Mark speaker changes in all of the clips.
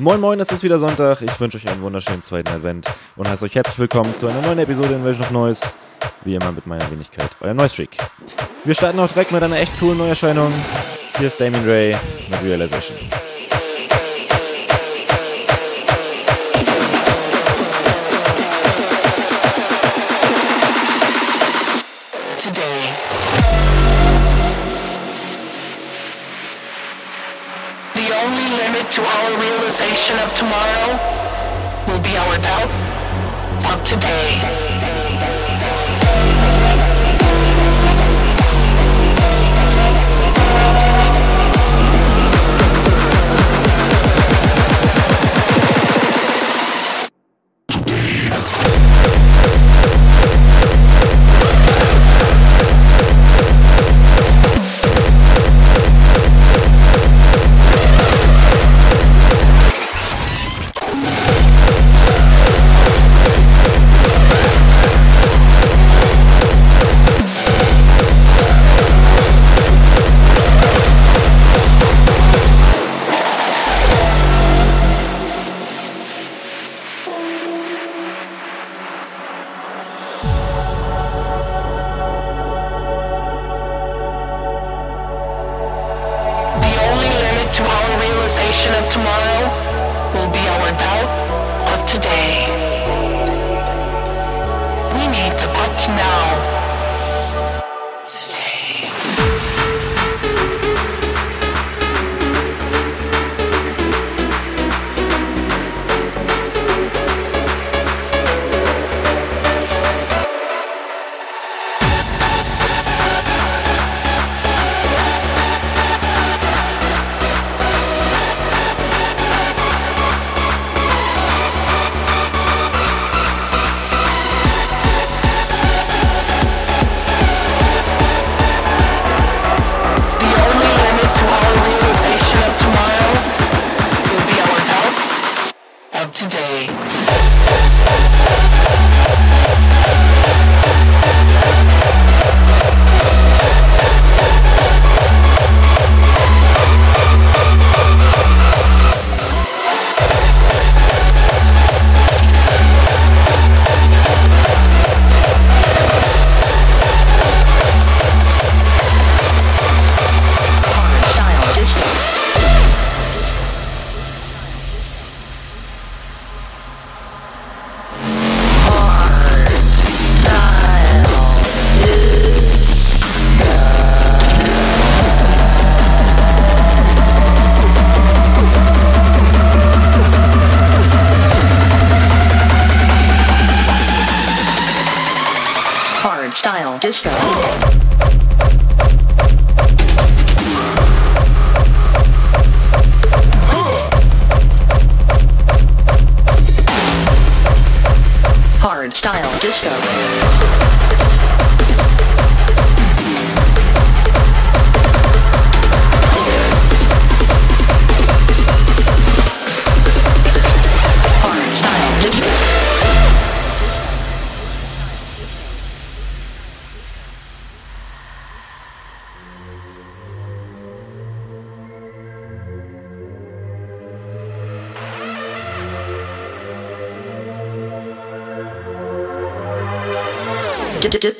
Speaker 1: Moin Moin, es ist wieder Sonntag. Ich wünsche euch einen wunderschönen zweiten Advent und heiße euch herzlich willkommen zu einer neuen Episode Invasion of Noise. Wie immer mit meiner Wenigkeit, euer Noise Freak. Wir starten auch direkt mit einer echt coolen Neuerscheinung. Hier ist Damien Ray mit Realization.
Speaker 2: to realization of tomorrow will be our doubt of today.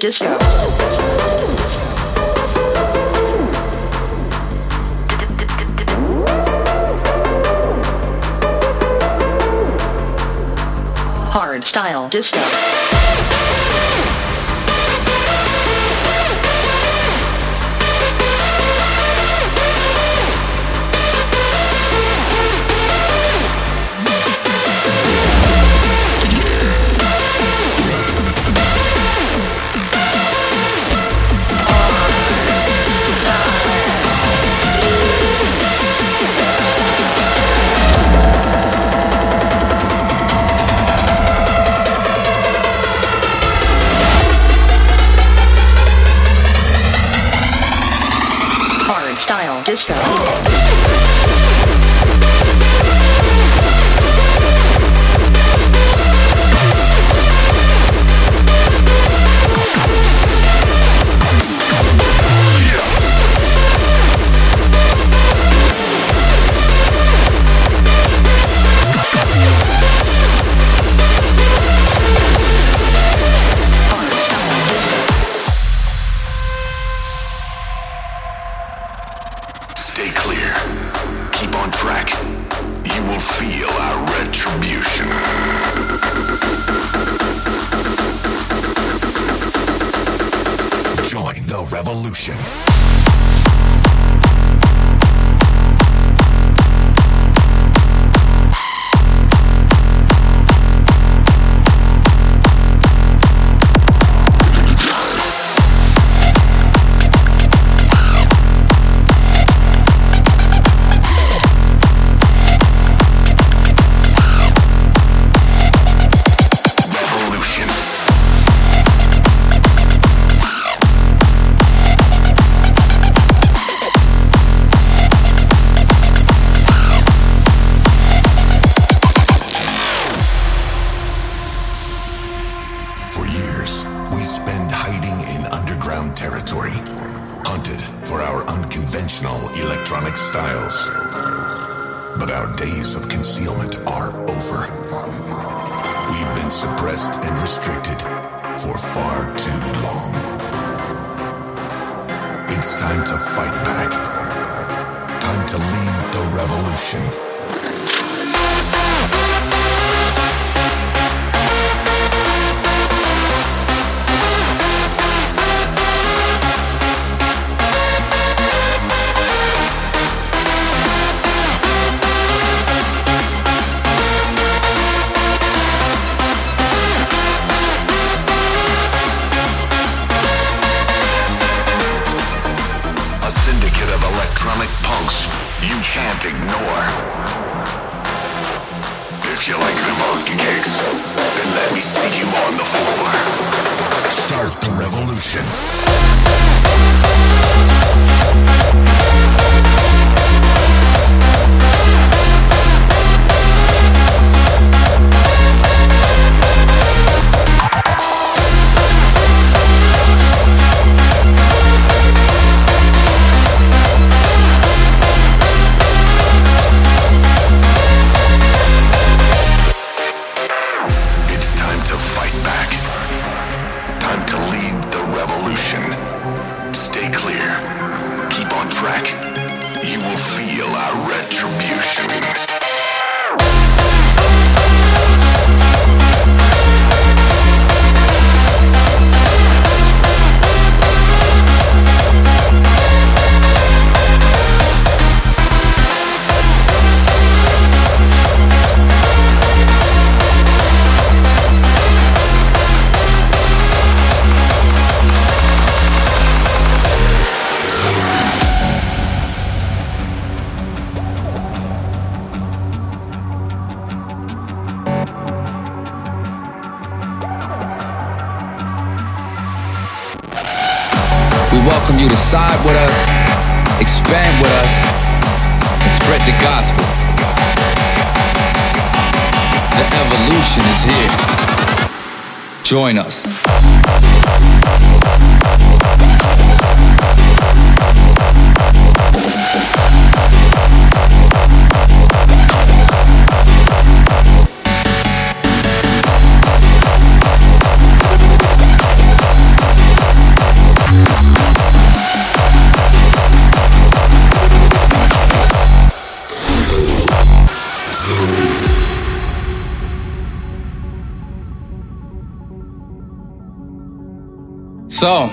Speaker 2: Disco. Hard style disco.
Speaker 3: touchdown. Keep on track. You will feel our retribution.
Speaker 4: Side with us, expand with us, and spread the gospel. The evolution is here. Join us. So,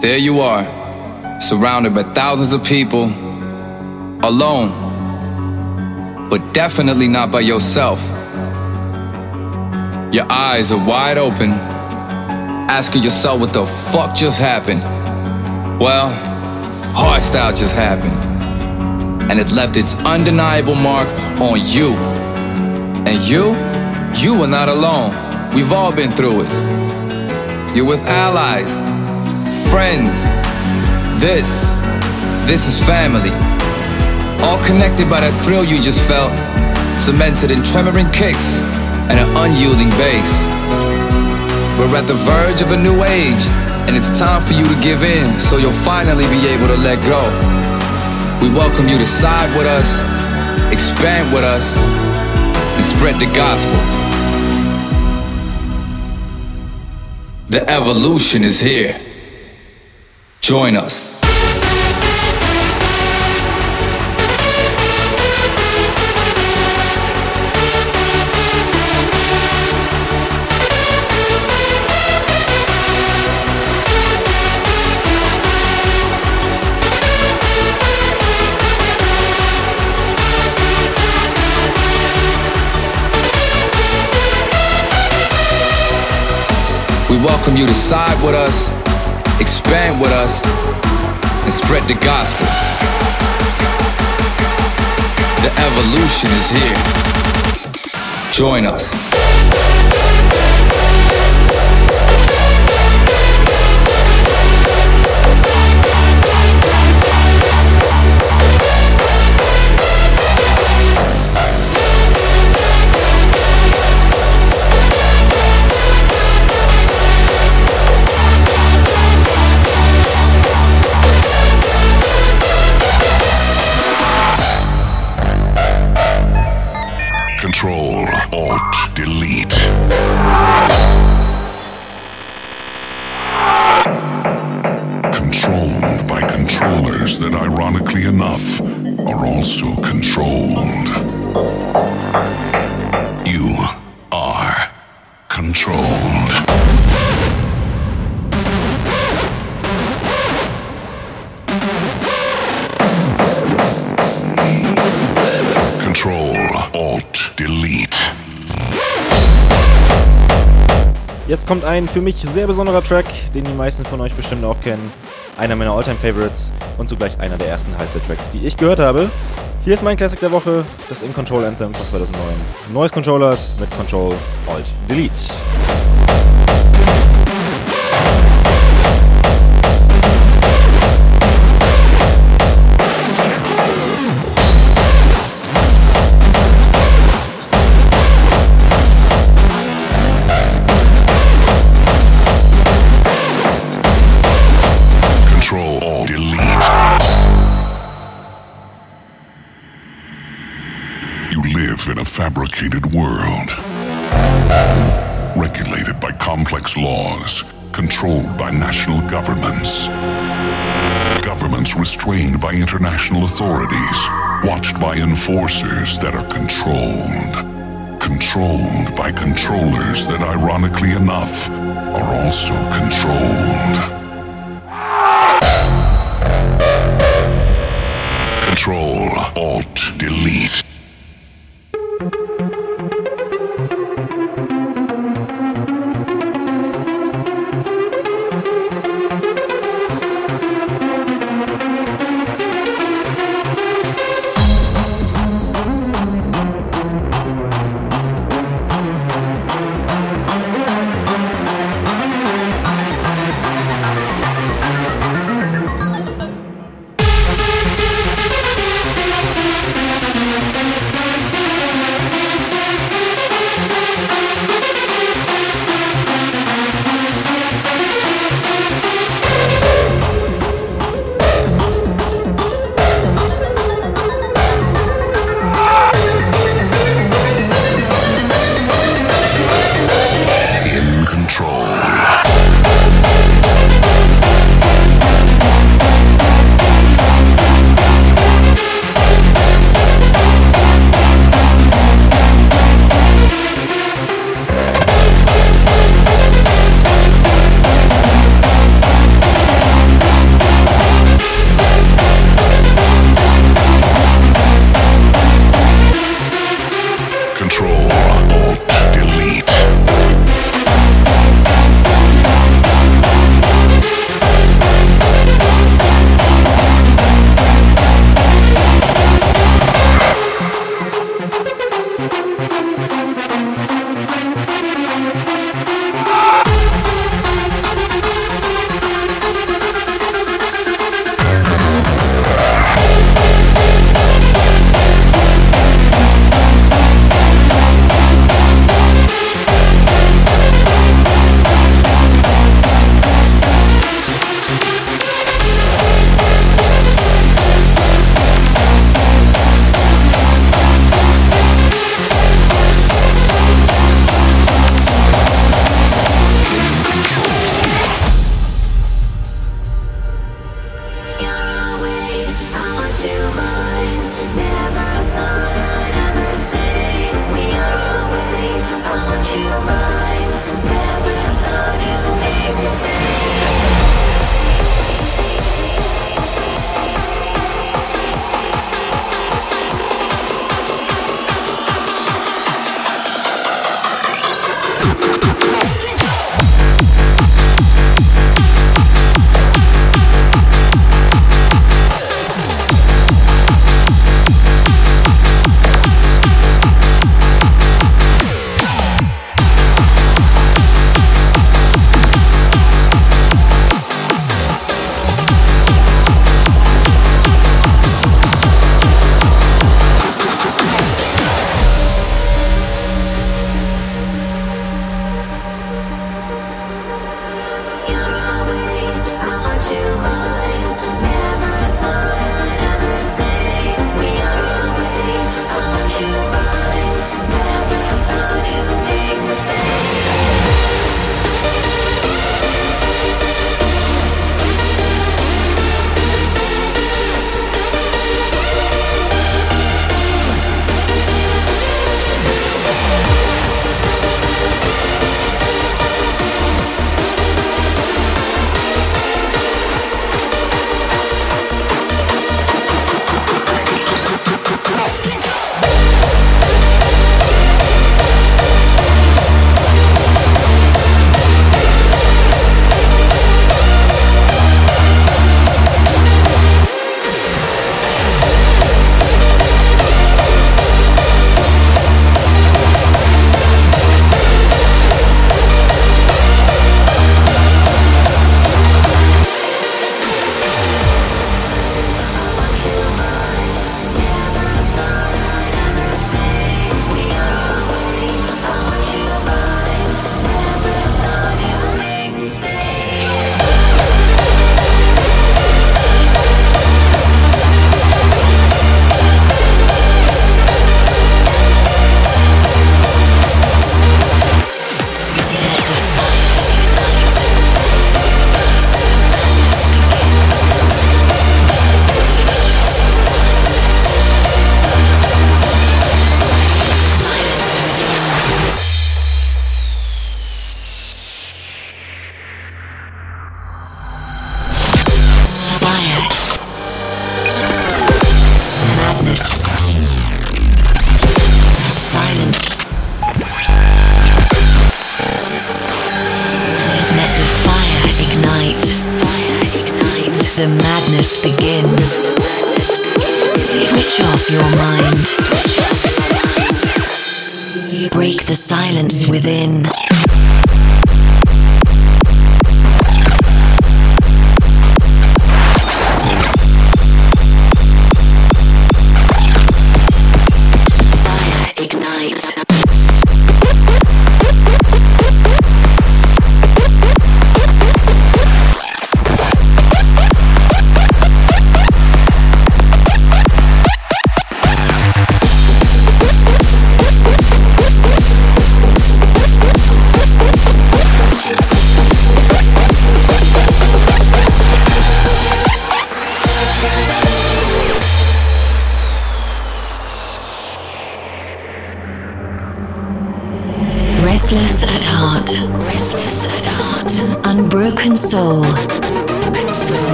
Speaker 4: there you are, surrounded by thousands of people, alone, but definitely not by yourself. Your eyes are wide open, asking yourself what the fuck just happened. Well, hardstyle just happened, and it left its undeniable mark on you. And you, you are not alone. We've all been through it. You're with allies, friends. This, this is family. All connected by that thrill you just felt, cemented in tremoring kicks and an unyielding bass. We're at the verge of a new age, and it's time for you to give in so you'll finally be able to let go. We welcome you to side with us, expand with us, and spread the gospel. The evolution is here. Join us. We welcome you to side with us, expand with us, and spread the gospel. The evolution is here. Join us.
Speaker 1: Kommt ein für mich sehr besonderer Track, den die meisten von euch bestimmt auch kennen. Einer meiner Alltime Favorites und zugleich einer der ersten Halster-Tracks, die ich gehört habe. Hier ist mein Classic der Woche, das In Control Anthem von 2009. Noise Controllers mit Control
Speaker 5: fabricated world. Regulated by complex laws, controlled by national governments. Governments restrained by international authorities, watched by enforcers that are controlled. Controlled by controllers that, ironically enough, are also controlled. Control, Alt, Delete.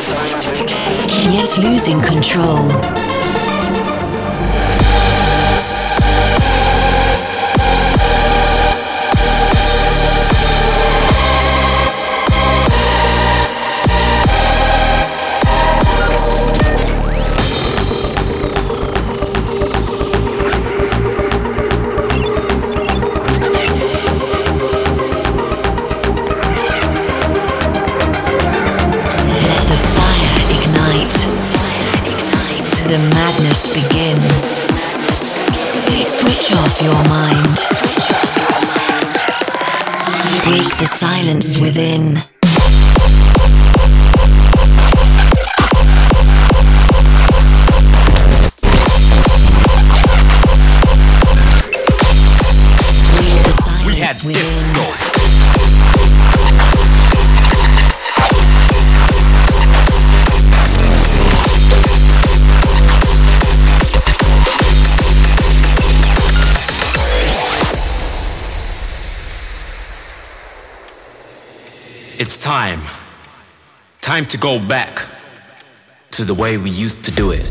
Speaker 6: Cage. Yet losing control. Within.
Speaker 7: Time to go back to the way we used to do it.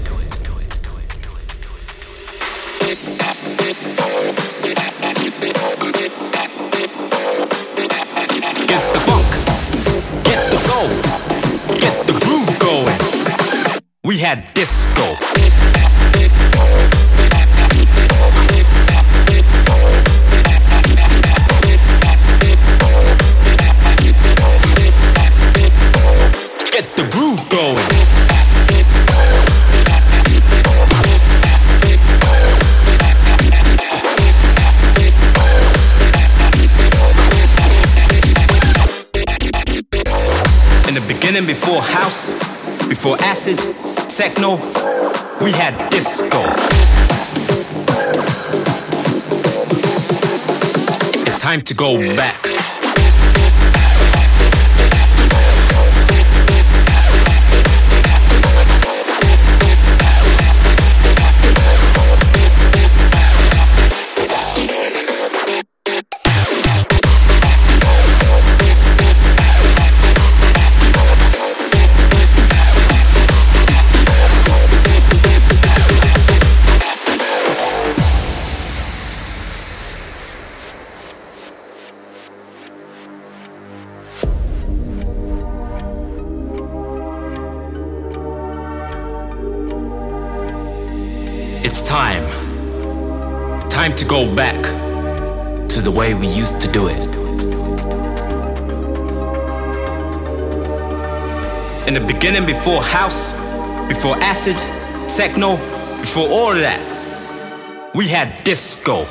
Speaker 7: The beginning, before house, before acid, techno, we had disco. It's time to go back. Go back to the way we used to do it. In the beginning, before house, before acid, techno, before all of that, we had disco.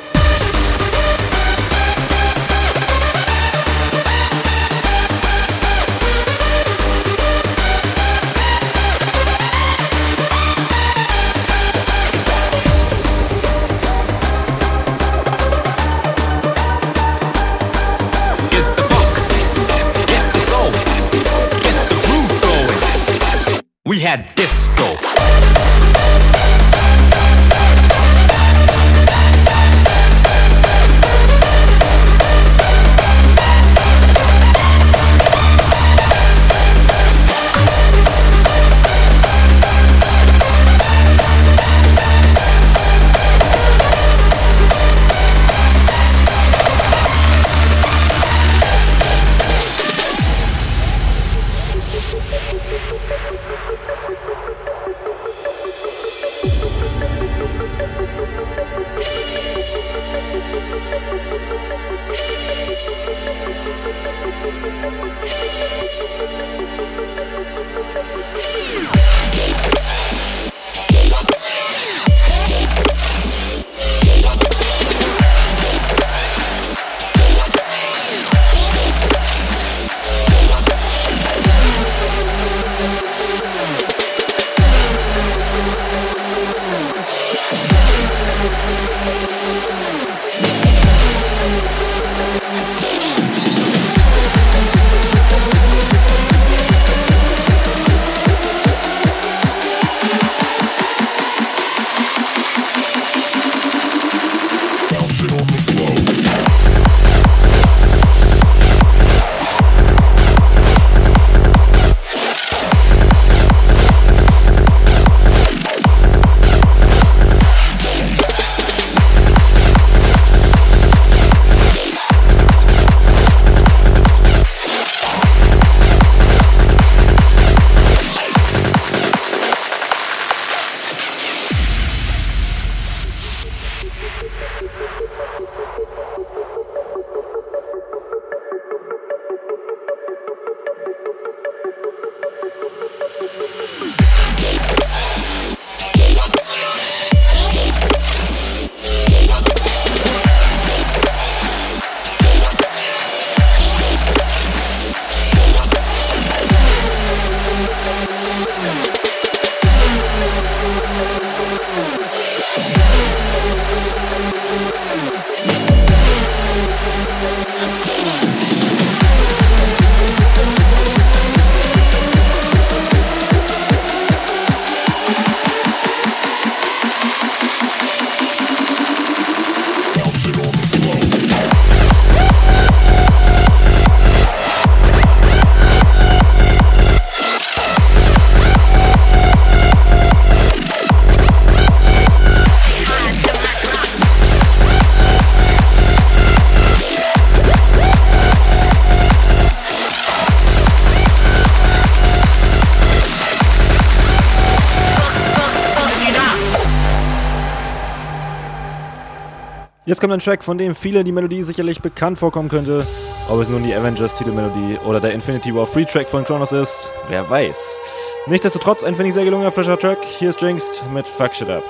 Speaker 1: Jetzt kommt ein Track, von dem viele die Melodie sicherlich bekannt vorkommen könnte. Ob es nun die Avengers-Titelmelodie oder der Infinity War Free Track von Kronos ist, wer weiß. Nichtsdestotrotz ein, finde ich, sehr gelungener frischer Track. Hier ist Jinxed mit Fuck Shit Up.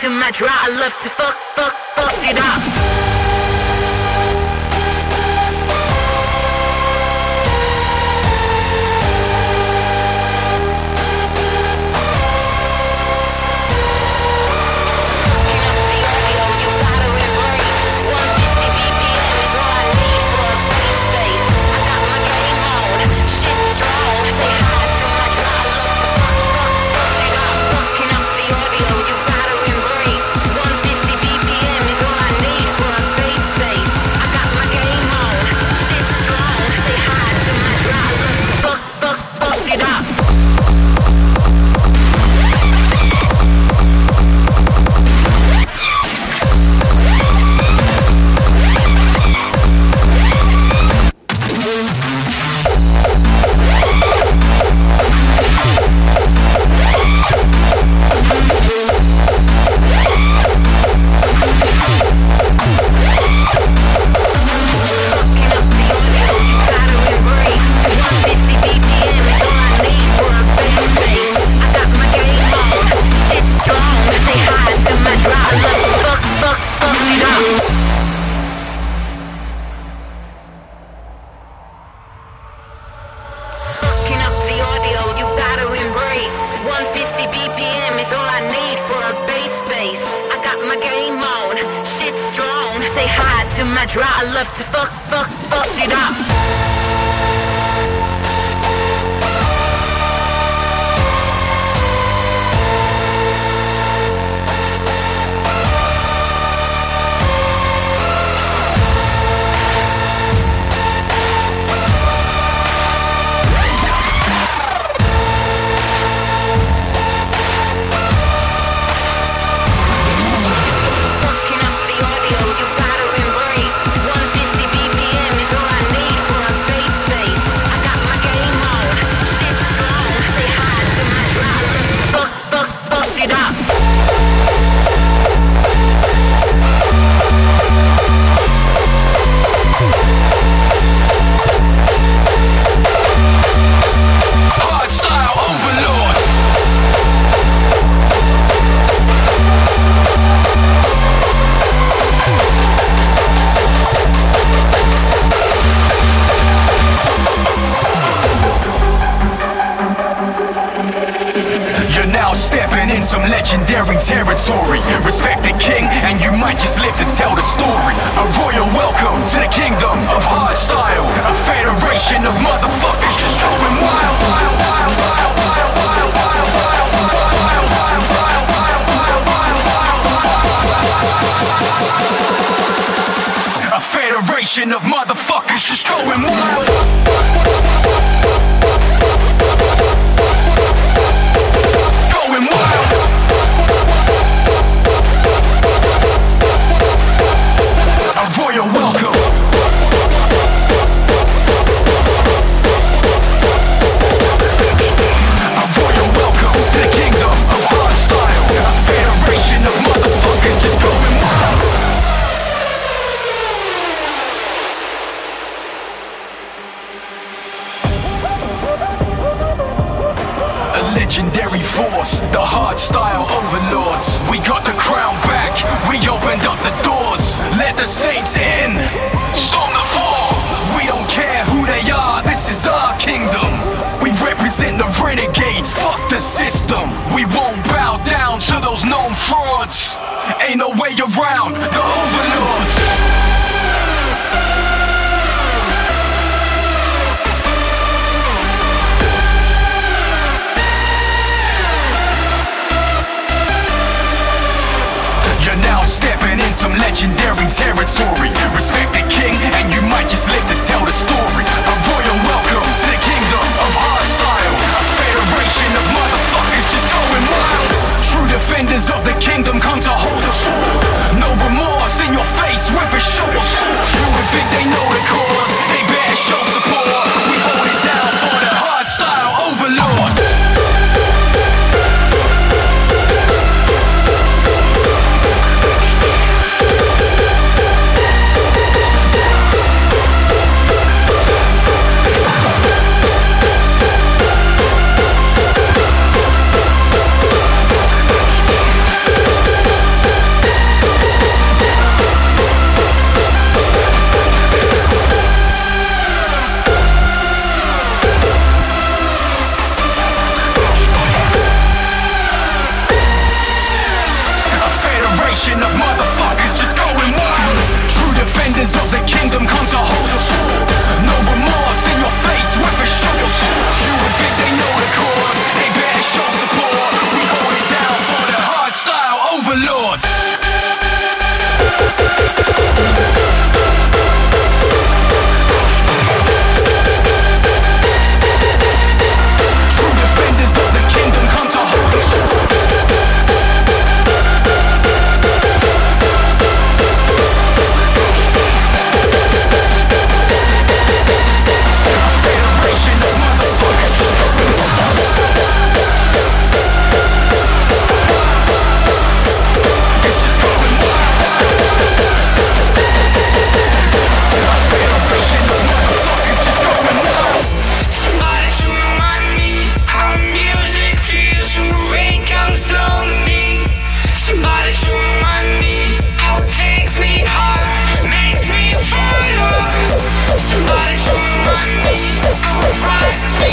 Speaker 8: to my draw. I love to fuck, fuck, fuck shit up.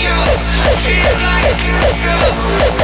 Speaker 8: you, is
Speaker 9: like a
Speaker 10: stone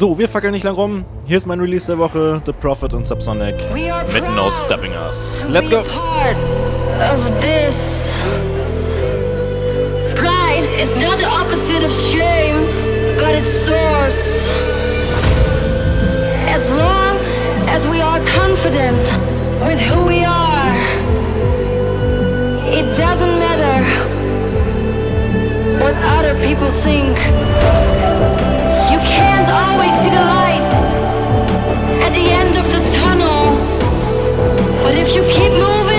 Speaker 1: So, wir fackeln nicht lang rum. Hier ist mein Release der Woche, The Prophet und Sub Sonik.
Speaker 11: We are
Speaker 1: Mit No Stepping Us. Let's go!
Speaker 11: part of this. Pride is not the opposite of shame, but its source. As long as we are confident with who we are, it doesn't matter what other people think. You can't always see the light at the end of the tunnel. But if you keep moving,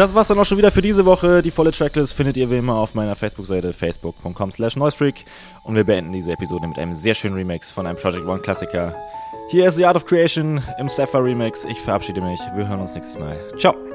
Speaker 1: das war's dann auch schon wieder für diese Woche. Die volle Tracklist findet ihr wie immer auf meiner Facebook-Seite facebook.com slash noisefreak. Und wir beenden diese Episode mit einem sehr schönen Remix von einem Project One Klassiker. Hier ist The Art of Creation im Sapphire Remix. Ich verabschiede mich. Wir hören uns nächstes Mal. Ciao.